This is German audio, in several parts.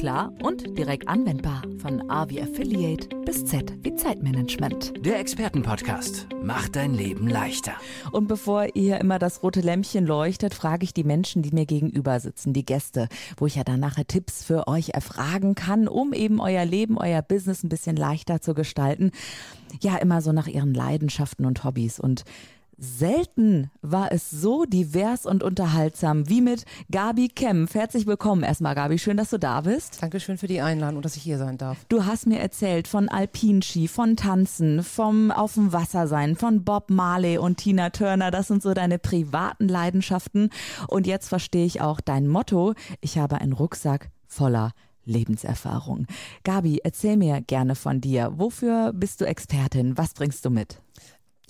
klar und direkt anwendbar. Von A wie Affiliate bis Z wie Zeitmanagement. Der Expertenpodcast macht dein Leben leichter. Und bevor ihr immer das rote Lämpchen leuchtet, frage ich die Menschen, die mir gegenüber sitzen, die Gäste, wo ich ja dann nachher Tipps für euch erfragen kann, um eben euer Leben, euer Business ein bisschen leichter zu gestalten. Ja, immer so nach ihren Leidenschaften und Hobbys. Und Selten war es so divers und unterhaltsam wie mit Gabi Kempf. Herzlich willkommen erstmal, Gabi. Schön, dass du da bist. Dankeschön für die Einladung und dass ich hier sein darf. Du hast mir erzählt von Alpinski, von Tanzen, vom Auf dem Wasser sein, von Bob Marley und Tina Turner. Das sind so deine privaten Leidenschaften. Und jetzt verstehe ich auch dein Motto. Ich habe einen Rucksack voller Lebenserfahrung. Gabi, erzähl mir gerne von dir. Wofür bist du Expertin? Was bringst du mit?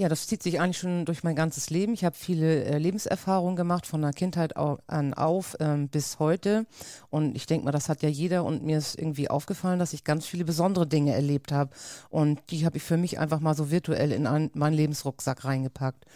Ja, das zieht sich eigentlich schon durch mein ganzes Leben. Ich habe viele äh, Lebenserfahrungen gemacht, von der Kindheit an auf ähm, bis heute. Und ich denke mal, das hat ja jeder. Und mir ist irgendwie aufgefallen, dass ich ganz viele besondere Dinge erlebt habe. Und die habe ich für mich einfach mal so virtuell in ein, meinen Lebensrucksack reingepackt.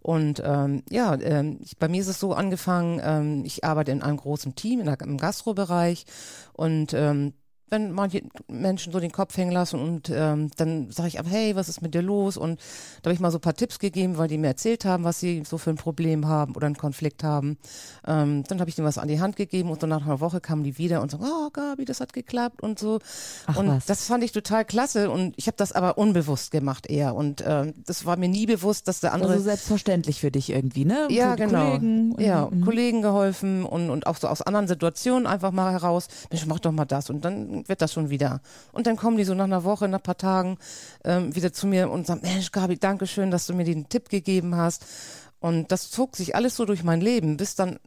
Und ähm, ja, ähm, ich, bei mir ist es so angefangen, ähm, ich arbeite in einem großen Team in der, im Gastrobereich und ähm, wenn manche Menschen so den Kopf hängen lassen und ähm, dann sage ich aber, hey, was ist mit dir los? Und da habe ich mal so ein paar Tipps gegeben, weil die mir erzählt haben, was sie so für ein Problem haben oder einen Konflikt haben. Ähm, dann habe ich denen was an die Hand gegeben und so nach einer Woche kamen die wieder und sagen, oh Gabi, das hat geklappt und so. Ach, und was? das fand ich total klasse und ich habe das aber unbewusst gemacht eher und ähm, das war mir nie bewusst, dass der andere... Also selbstverständlich für dich irgendwie, ne? Ja, genau. Kollegen ja, und, Kollegen geholfen und, und auch so aus anderen Situationen einfach mal heraus, Mensch, mach doch mal das und dann wird das schon wieder. Und dann kommen die so nach einer Woche, nach ein paar Tagen ähm, wieder zu mir und sagen, Mensch, Gabi, danke schön, dass du mir den Tipp gegeben hast. Und das zog sich alles so durch mein Leben, bis dann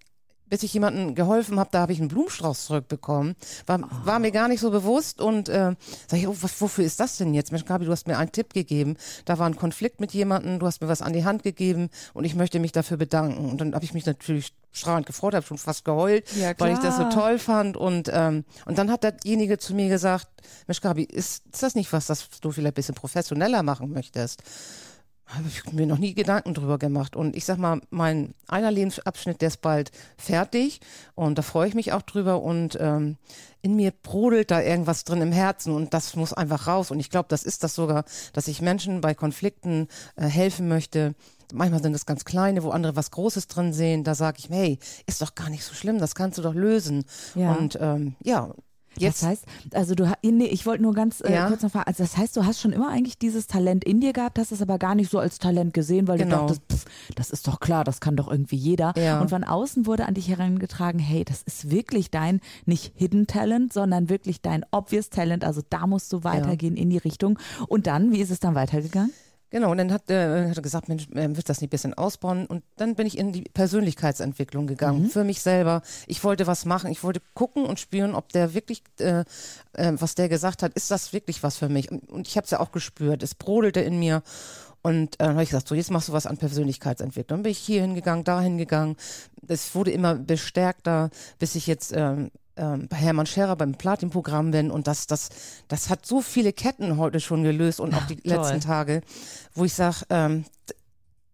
bis ich jemandem geholfen habe, da habe ich einen Blumenstrauß zurückbekommen. War, oh. war mir gar nicht so bewusst und äh, sag ich, oh, was, wofür ist das denn jetzt? Mensch, Gabi, du hast mir einen Tipp gegeben. Da war ein Konflikt mit jemandem, du hast mir was an die Hand gegeben und ich möchte mich dafür bedanken. Und dann habe ich mich natürlich strahlend gefreut, habe schon fast geheult, ja, weil ich das so toll fand. Und, ähm, und dann hat derjenige zu mir gesagt, Mensch, Gabi, ist, ist das nicht was, das du vielleicht ein bisschen professioneller machen möchtest? Habe ich mir noch nie Gedanken drüber gemacht. Und ich sag mal, mein einer Lebensabschnitt, der ist bald fertig und da freue ich mich auch drüber und ähm, in mir brodelt da irgendwas drin im Herzen und das muss einfach raus. Und ich glaube, das ist das sogar, dass ich Menschen bei Konflikten äh, helfen möchte. Manchmal sind es ganz kleine, wo andere was Großes drin sehen. Da sage ich, hey, ist doch gar nicht so schlimm, das kannst du doch lösen. Ja. Und ähm, ja, Jetzt. Das heißt, also du, nee, ich wollte nur ganz äh, ja. kurz noch fragen, also das heißt, du hast schon immer eigentlich dieses Talent in dir gehabt, hast es aber gar nicht so als Talent gesehen, weil genau. du dachtest, pff, das ist doch klar, das kann doch irgendwie jeder. Ja. Und von außen wurde an dich herangetragen, hey, das ist wirklich dein, nicht Hidden Talent, sondern wirklich dein Obvious Talent, also da musst du weitergehen ja. in die Richtung. Und dann, wie ist es dann weitergegangen? Genau, und dann hat, äh, hat er gesagt, Mensch, äh, wird das nicht ein bisschen ausbauen? Und dann bin ich in die Persönlichkeitsentwicklung gegangen, mhm. für mich selber. Ich wollte was machen, ich wollte gucken und spüren, ob der wirklich, äh, äh, was der gesagt hat, ist das wirklich was für mich? Und ich habe es ja auch gespürt, es brodelte in mir. Und äh, dann habe ich gesagt, so jetzt machst du was an Persönlichkeitsentwicklung. Dann bin ich hier hingegangen, da hingegangen. Es wurde immer bestärkter, bis ich jetzt ähm, ähm, bei Hermann Scherer beim Platin-Programm bin und das, das, das hat so viele Ketten heute schon gelöst und auch die Toll. letzten Tage, wo ich sage, ähm,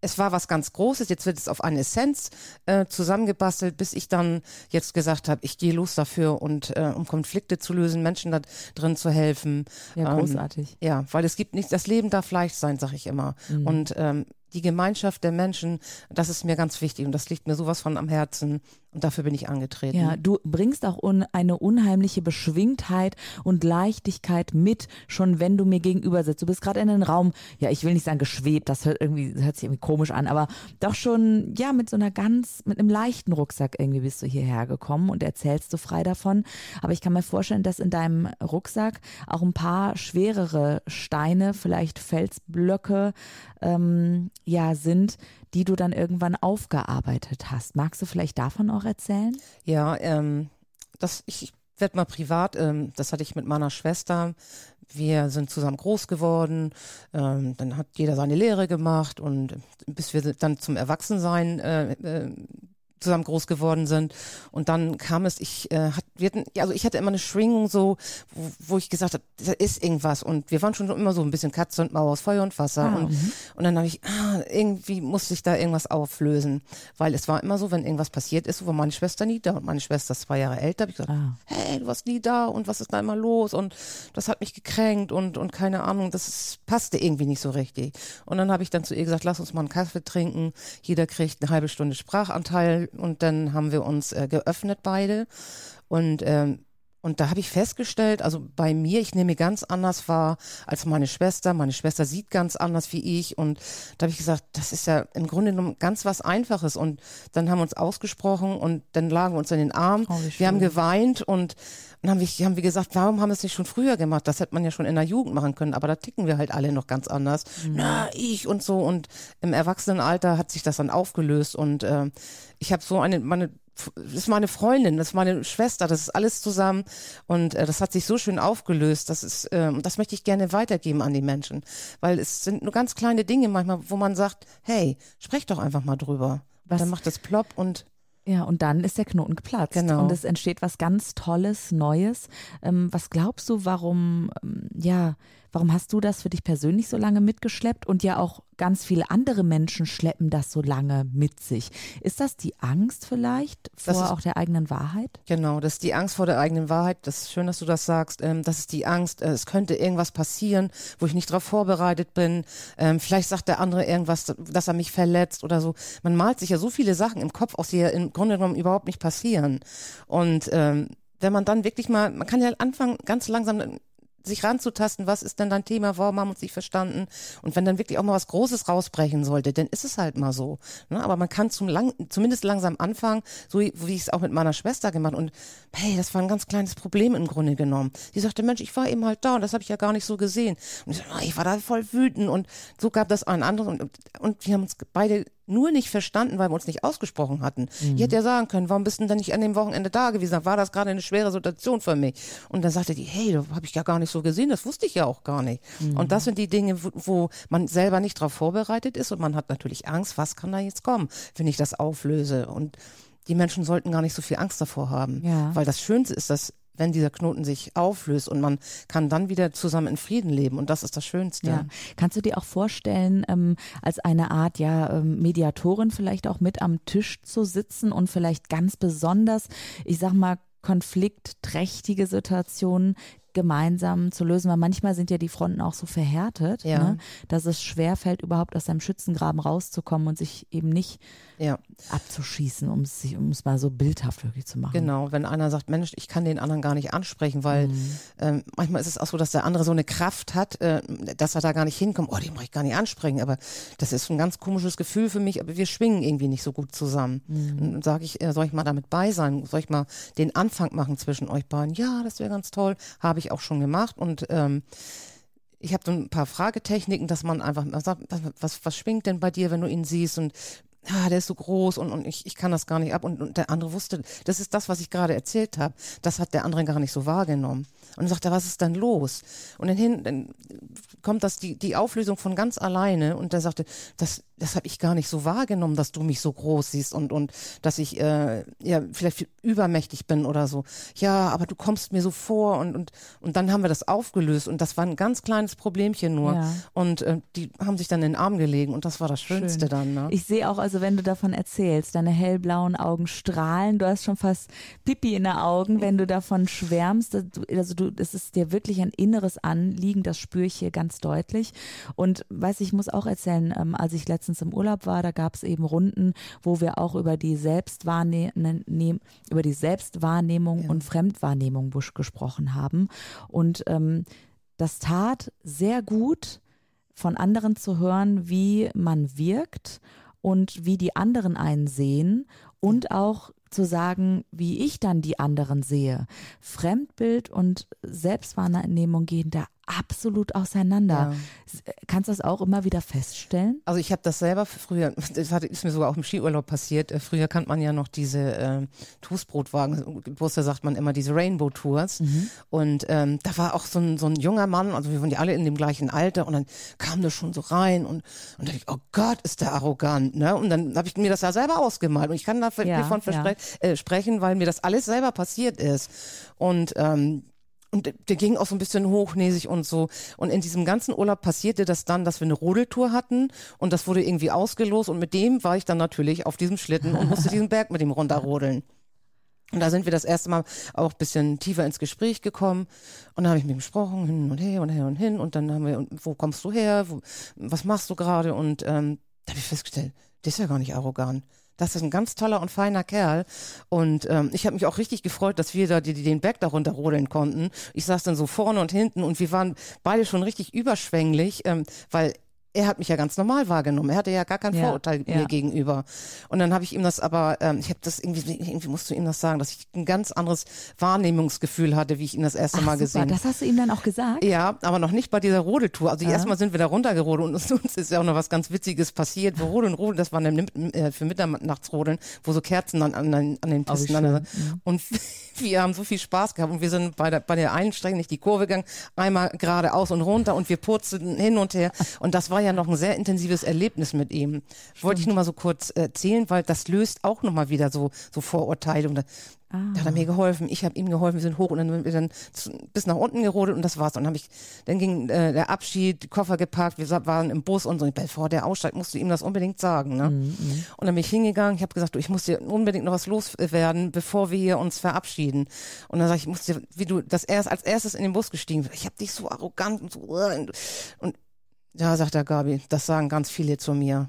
es war was ganz Großes, jetzt wird es auf eine Essenz äh, zusammengebastelt, bis ich dann jetzt gesagt habe, ich gehe los dafür und äh, um Konflikte zu lösen, Menschen da drin zu helfen. Ja, großartig. Ähm, ja, weil es gibt nicht, das Leben darf leicht sein, sag ich immer. Mhm. Und ähm, die Gemeinschaft der Menschen, das ist mir ganz wichtig und das liegt mir sowas von am Herzen und dafür bin ich angetreten. Ja, du bringst auch un eine unheimliche Beschwingtheit und Leichtigkeit mit, schon wenn du mir gegenüber sitzt. Du bist gerade in einen Raum, ja, ich will nicht sagen geschwebt, das hört irgendwie hört sich irgendwie komisch an, aber doch schon ja mit so einer ganz mit einem leichten Rucksack irgendwie bist du hierher gekommen und erzählst du frei davon, aber ich kann mir vorstellen, dass in deinem Rucksack auch ein paar schwerere Steine, vielleicht Felsblöcke ähm, ja sind, die du dann irgendwann aufgearbeitet hast. Magst du vielleicht davon auch erzählen? Ja, ähm, das ich werde mal privat. Ähm, das hatte ich mit meiner Schwester. Wir sind zusammen groß geworden. Ähm, dann hat jeder seine Lehre gemacht und bis wir dann zum Erwachsensein äh, äh, zusammen groß geworden sind. Und dann kam es, ich äh, hat, wir hatten, also ich hatte immer eine Schwingung so, wo, wo ich gesagt habe, da ist irgendwas. Und wir waren schon immer so ein bisschen Katze und Maus, Feuer und Wasser. Ah, und, mhm. und dann habe ich, ah, irgendwie muss sich da irgendwas auflösen. Weil es war immer so, wenn irgendwas passiert ist, war meine Schwester nie da. Und meine Schwester ist zwei Jahre älter, habe ich gesagt, ah. hey, du warst nie da und was ist da immer los? Und das hat mich gekränkt und, und keine Ahnung, das ist, passte irgendwie nicht so richtig. Und dann habe ich dann zu ihr gesagt, lass uns mal einen Kaffee trinken. Jeder kriegt eine halbe Stunde Sprachanteil und dann haben wir uns äh, geöffnet beide. Und ähm, und da habe ich festgestellt, also bei mir, ich nehme ganz anders wahr als meine Schwester. Meine Schwester sieht ganz anders wie ich. Und da habe ich gesagt, das ist ja im Grunde genommen ganz was Einfaches. Und dann haben wir uns ausgesprochen und dann lagen wir uns in den Arm. Oh, wir haben geweint und dann haben wir, haben wir gesagt, warum haben wir es nicht schon früher gemacht? Das hätte man ja schon in der Jugend machen können. Aber da ticken wir halt alle noch ganz anders. Mhm. Na, ich und so. Und im Erwachsenenalter hat sich das dann aufgelöst. Und äh, ich habe so eine, meine das ist meine Freundin, das ist meine Schwester, das ist alles zusammen und äh, das hat sich so schön aufgelöst. Das ist, äh, das möchte ich gerne weitergeben an die Menschen, weil es sind nur ganz kleine Dinge manchmal, wo man sagt, hey, sprech doch einfach mal drüber. Was? Dann macht das plopp und ja, und dann ist der Knoten geplatzt. Genau. Und es entsteht was ganz Tolles, Neues. Ähm, was glaubst du, warum, ähm, ja, Warum hast du das für dich persönlich so lange mitgeschleppt und ja auch ganz viele andere Menschen schleppen das so lange mit sich? Ist das die Angst vielleicht vor ist, auch der eigenen Wahrheit? Genau, das ist die Angst vor der eigenen Wahrheit. Das ist schön, dass du das sagst. Ähm, das ist die Angst, äh, es könnte irgendwas passieren, wo ich nicht darauf vorbereitet bin. Ähm, vielleicht sagt der andere irgendwas, dass er mich verletzt oder so. Man malt sich ja so viele Sachen im Kopf aus, die ja im Grunde genommen überhaupt nicht passieren. Und ähm, wenn man dann wirklich mal, man kann ja anfangen, ganz langsam sich ranzutasten, was ist denn dein Thema, warum haben wir uns nicht verstanden? Und wenn dann wirklich auch mal was Großes rausbrechen sollte, dann ist es halt mal so. Ne? Aber man kann zum lang, zumindest langsam anfangen, so wie ich es auch mit meiner Schwester gemacht und hey, das war ein ganz kleines Problem im Grunde genommen. Sie sagte, Mensch, ich war eben halt da und das habe ich ja gar nicht so gesehen. Und ich, so, oh, ich war da voll wütend und so gab das einen anderen und, und wir haben uns beide nur nicht verstanden, weil wir uns nicht ausgesprochen hatten. Mhm. Ich hätte ja sagen können, warum bist du denn nicht an dem Wochenende da gewesen? War das gerade eine schwere Situation für mich? Und dann sagte die, hey, das habe ich ja gar nicht so gesehen, das wusste ich ja auch gar nicht. Mhm. Und das sind die Dinge, wo, wo man selber nicht darauf vorbereitet ist und man hat natürlich Angst, was kann da jetzt kommen, wenn ich das auflöse? Und die Menschen sollten gar nicht so viel Angst davor haben. Ja. Weil das Schönste ist, dass wenn dieser Knoten sich auflöst und man kann dann wieder zusammen in Frieden leben und das ist das Schönste. Ja. Kannst du dir auch vorstellen, ähm, als eine Art ja ähm, Mediatorin vielleicht auch mit am Tisch zu sitzen und vielleicht ganz besonders, ich sag mal, konfliktträchtige Situationen gemeinsam zu lösen, weil manchmal sind ja die Fronten auch so verhärtet, ja. ne, dass es schwer fällt, überhaupt aus seinem Schützengraben rauszukommen und sich eben nicht ja. abzuschießen, um es, um es mal so bildhaft wirklich zu machen. Genau, wenn einer sagt, Mensch, ich kann den anderen gar nicht ansprechen, weil mhm. ähm, manchmal ist es auch so, dass der andere so eine Kraft hat, äh, dass er da gar nicht hinkommt, oh, den muss ich gar nicht ansprechen, aber das ist ein ganz komisches Gefühl für mich, aber wir schwingen irgendwie nicht so gut zusammen. Mhm. Und sage ich, äh, soll ich mal damit bei sein? Soll ich mal den Anfang machen zwischen euch beiden? Ja, das wäre ganz toll, habe ich auch schon gemacht und ähm, ich habe so ein paar Fragetechniken, dass man einfach sagt, was, was schwingt denn bei dir, wenn du ihn siehst und ah, der ist so groß und, und ich, ich kann das gar nicht ab. Und, und der andere wusste, das ist das, was ich gerade erzählt habe. Das hat der andere gar nicht so wahrgenommen. Und dann sagt er, was ist denn los? Und dann, hin, dann kommt das die, die Auflösung von ganz alleine und der sagte, das, das habe ich gar nicht so wahrgenommen, dass du mich so groß siehst und, und dass ich äh, ja vielleicht übermächtig bin oder so. Ja, aber du kommst mir so vor und, und, und dann haben wir das aufgelöst und das war ein ganz kleines Problemchen nur. Ja. Und äh, die haben sich dann in den Arm gelegen und das war das Schönste Schön. dann. Ne? Ich sehe auch, also wenn du davon erzählst, deine hellblauen Augen strahlen, du hast schon fast Pipi in den Augen, wenn du davon schwärmst. Also du, es ist dir wirklich ein inneres Anliegen, das spüre ich hier ganz deutlich. Und weiß ich muss auch erzählen, ähm, als ich letztens letztens im Urlaub war, da gab es eben Runden, wo wir auch über die Selbstwahrnehmung, über die Selbstwahrnehmung ja. und Fremdwahrnehmung gesprochen haben. Und ähm, das tat sehr gut, von anderen zu hören, wie man wirkt und wie die anderen einen sehen und auch zu sagen, wie ich dann die anderen sehe. Fremdbild und Selbstwahrnehmung gehen da absolut auseinander. Ja. Kannst du das auch immer wieder feststellen? Also ich habe das selber früher, das ist mir sogar auch im Skiurlaub passiert. Äh, früher kannte man ja noch diese äh, Toastbrotwagen, Busse sagt man immer, diese Rainbow Tours. Mhm. Und ähm, da war auch so ein, so ein junger Mann, also wir waren ja alle in dem gleichen Alter und dann kam der schon so rein und, und da ich, oh Gott, ist der arrogant. Ne? Und dann habe ich mir das ja selber ausgemalt und ich kann davon ja, ja. äh, sprechen, weil mir das alles selber passiert ist. Und ähm, und der ging auch so ein bisschen hochnäsig und so. Und in diesem ganzen Urlaub passierte das dann, dass wir eine Rodeltour hatten und das wurde irgendwie ausgelost und mit dem war ich dann natürlich auf diesem Schlitten und musste diesen Berg mit ihm runterrodeln. Und da sind wir das erste Mal auch ein bisschen tiefer ins Gespräch gekommen. Und da habe ich mit ihm gesprochen, hin und her und her und hin. Und dann haben wir, wo kommst du her? Wo, was machst du gerade? Und ähm, da habe ich festgestellt, der ist ja gar nicht arrogant. Das ist ein ganz toller und feiner Kerl. Und ähm, ich habe mich auch richtig gefreut, dass wir da die, die den Berg darunter rodeln konnten. Ich saß dann so vorne und hinten und wir waren beide schon richtig überschwänglich, ähm, weil er hat mich ja ganz normal wahrgenommen. Er hatte ja gar kein ja, Vorurteil ja. mir gegenüber. Und dann habe ich ihm das aber, ähm, ich habe das irgendwie, irgendwie musst du ihm das sagen, dass ich ein ganz anderes Wahrnehmungsgefühl hatte, wie ich ihn das erste Ach, Mal super. gesehen. Das hast du ihm dann auch gesagt? Ja, aber noch nicht bei dieser Rodeltour. Also ja. erstmal sind wir da runtergerodelt und uns ist ja auch noch was ganz Witziges passiert. Wir rodeln, rodeln, das war äh, für Mitternachtsrodeln, wo so Kerzen dann an, an, an den oh, Pisten an. Mhm. Und wir haben so viel Spaß gehabt und wir sind bei der, bei der einen Strecke nicht die Kurve gegangen, einmal geradeaus und runter und wir purzelten hin und her. Und das war war ja noch ein sehr intensives Erlebnis mit ihm. Stimmt. Wollte ich nur mal so kurz erzählen, weil das löst auch nochmal wieder so, so Vorurteile. Und da, ah. da hat er mir geholfen, ich habe ihm geholfen, wir sind hoch und dann sind wir dann bis nach unten gerodelt und das war's. Und dann habe ich, dann ging äh, der Abschied, Koffer geparkt, wir waren im Bus und so. Bevor der aussteigt, musst du ihm das unbedingt sagen. Ne? Mhm. mhm. Und dann bin ich hingegangen, ich habe gesagt, du, ich muss dir unbedingt noch was loswerden, bevor wir hier uns verabschieden. Und dann sage ich, ich muss dir, wie du das erst als erstes in den Bus gestiegen bist, ich habe dich so arrogant und so und ja, sagt der Gabi, das sagen ganz viele zu mir.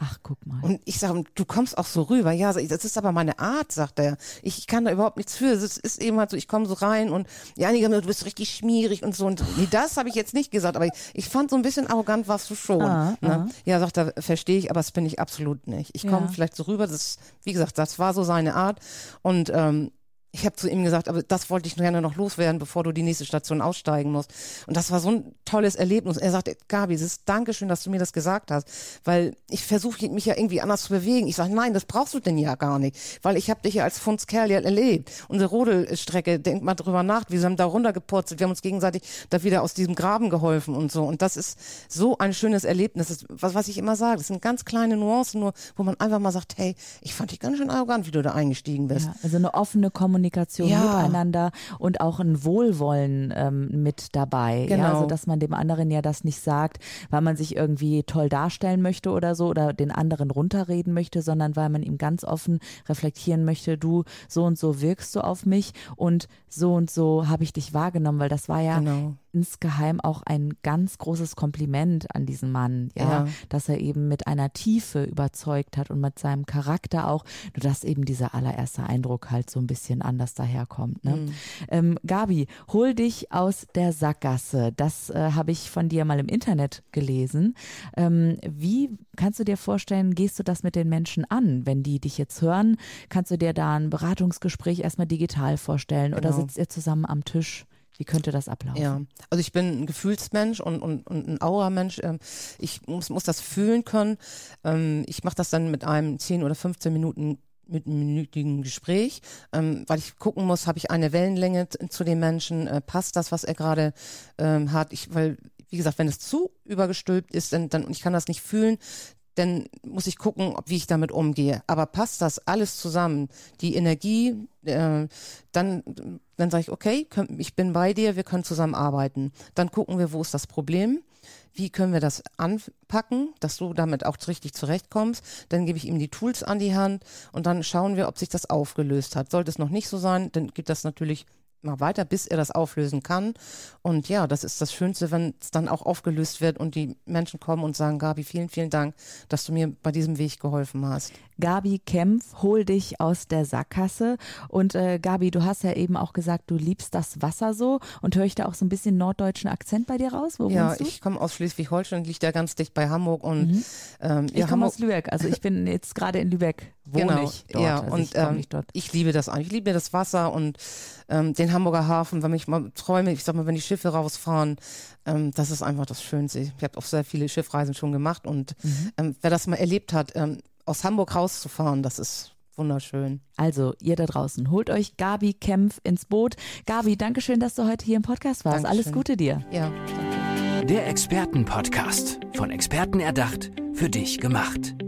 Ach, guck mal. Und ich sage, du kommst auch so rüber. Ja, das ist aber meine Art, sagt er. Ich, kann da überhaupt nichts für. Es ist eben halt so, ich komme so rein und ja, einige haben gesagt, du bist richtig schmierig und so. Und nee, das habe ich jetzt nicht gesagt, aber ich, ich, fand so ein bisschen arrogant warst du schon. Ah, ne? ah. Ja, sagt er, verstehe ich, aber das bin ich absolut nicht. Ich komme ja. vielleicht so rüber. Das, wie gesagt, das war so seine Art. Und ähm, ich habe zu ihm gesagt, aber das wollte ich gerne noch loswerden, bevor du die nächste Station aussteigen musst. Und das war so ein tolles Erlebnis. Er sagt, Gabi, es ist Dankeschön, dass du mir das gesagt hast, weil ich versuche mich ja irgendwie anders zu bewegen. Ich sage, nein, das brauchst du denn ja gar nicht, weil ich habe dich ja als Fundskerl ja erlebt. Unsere Rodelstrecke, denk mal drüber nach, wir haben da runtergepurzelt, wir haben uns gegenseitig da wieder aus diesem Graben geholfen und so. Und das ist so ein schönes Erlebnis. Ist, was, was ich immer sage, das sind ganz kleine Nuancen, nur wo man einfach mal sagt, hey, ich fand dich ganz schön arrogant, wie du da eingestiegen bist. Ja, also eine offene Kommunikation Kommunikation ja. miteinander und auch ein Wohlwollen ähm, mit dabei. Genau. Ja, also dass man dem anderen ja das nicht sagt, weil man sich irgendwie toll darstellen möchte oder so oder den anderen runterreden möchte, sondern weil man ihm ganz offen reflektieren möchte, du so und so wirkst du auf mich und so und so habe ich dich wahrgenommen, weil das war ja genau insgeheim auch ein ganz großes Kompliment an diesen Mann, ja, ja, dass er eben mit einer Tiefe überzeugt hat und mit seinem Charakter auch, nur dass eben dieser allererste Eindruck halt so ein bisschen anders daherkommt. Ne? Mhm. Ähm, Gabi, hol dich aus der Sackgasse. Das äh, habe ich von dir mal im Internet gelesen. Ähm, wie kannst du dir vorstellen, gehst du das mit den Menschen an, wenn die dich jetzt hören? Kannst du dir da ein Beratungsgespräch erstmal digital vorstellen genau. oder sitzt ihr zusammen am Tisch? Wie könnte das ablaufen? Ja, also ich bin ein Gefühlsmensch und, und, und ein Aura-Mensch. Ähm, ich muss, muss das fühlen können. Ähm, ich mache das dann mit einem 10 oder 15 Minuten mit einem minütigen Gespräch, ähm, weil ich gucken muss, habe ich eine Wellenlänge zu dem Menschen, äh, passt das, was er gerade ähm, hat. Ich, weil, wie gesagt, wenn es zu übergestülpt ist, dann, dann und ich kann das nicht fühlen, dann muss ich gucken, wie ich damit umgehe. Aber passt das alles zusammen? Die Energie, äh, dann, dann sage ich, okay, ich bin bei dir, wir können zusammen arbeiten. Dann gucken wir, wo ist das Problem? Wie können wir das anpacken, dass du damit auch richtig zurechtkommst? Dann gebe ich ihm die Tools an die Hand und dann schauen wir, ob sich das aufgelöst hat. Sollte es noch nicht so sein, dann gibt das natürlich mal weiter, bis er das auflösen kann. Und ja, das ist das Schönste, wenn es dann auch aufgelöst wird und die Menschen kommen und sagen, Gabi, vielen, vielen Dank, dass du mir bei diesem Weg geholfen hast. Gabi Kempf, hol dich aus der Sackgasse. Und äh, Gabi, du hast ja eben auch gesagt, du liebst das Wasser so. Und höre ich da auch so ein bisschen norddeutschen Akzent bei dir raus? Wo ja, ich komme aus Schleswig-Holstein, liegt ja ganz dicht bei Hamburg. Und, mhm. ähm, ich ja, komme aus Lübeck, also ich bin jetzt gerade in Lübeck wohne genau. ich dort. Ja, also und ich, ähm, nicht dort. ich liebe das eigentlich. Ich liebe das Wasser und ähm, den Hamburger Hafen, wenn ich mal träume, ich sag mal, wenn die Schiffe rausfahren, ähm, das ist einfach das Schönste. Ich habe auch sehr viele Schiffreisen schon gemacht und Mhm. ähm, wer das mal erlebt hat, ähm, aus Hamburg rauszufahren, das ist wunderschön. Also, ihr da draußen, holt euch Gabi Kempf ins Boot. Gabi, danke schön, dass du heute hier im Podcast warst. Dankeschön. Alles Gute dir. Ja, danke. Der Expertenpodcast. Von Experten erdacht, für dich gemacht.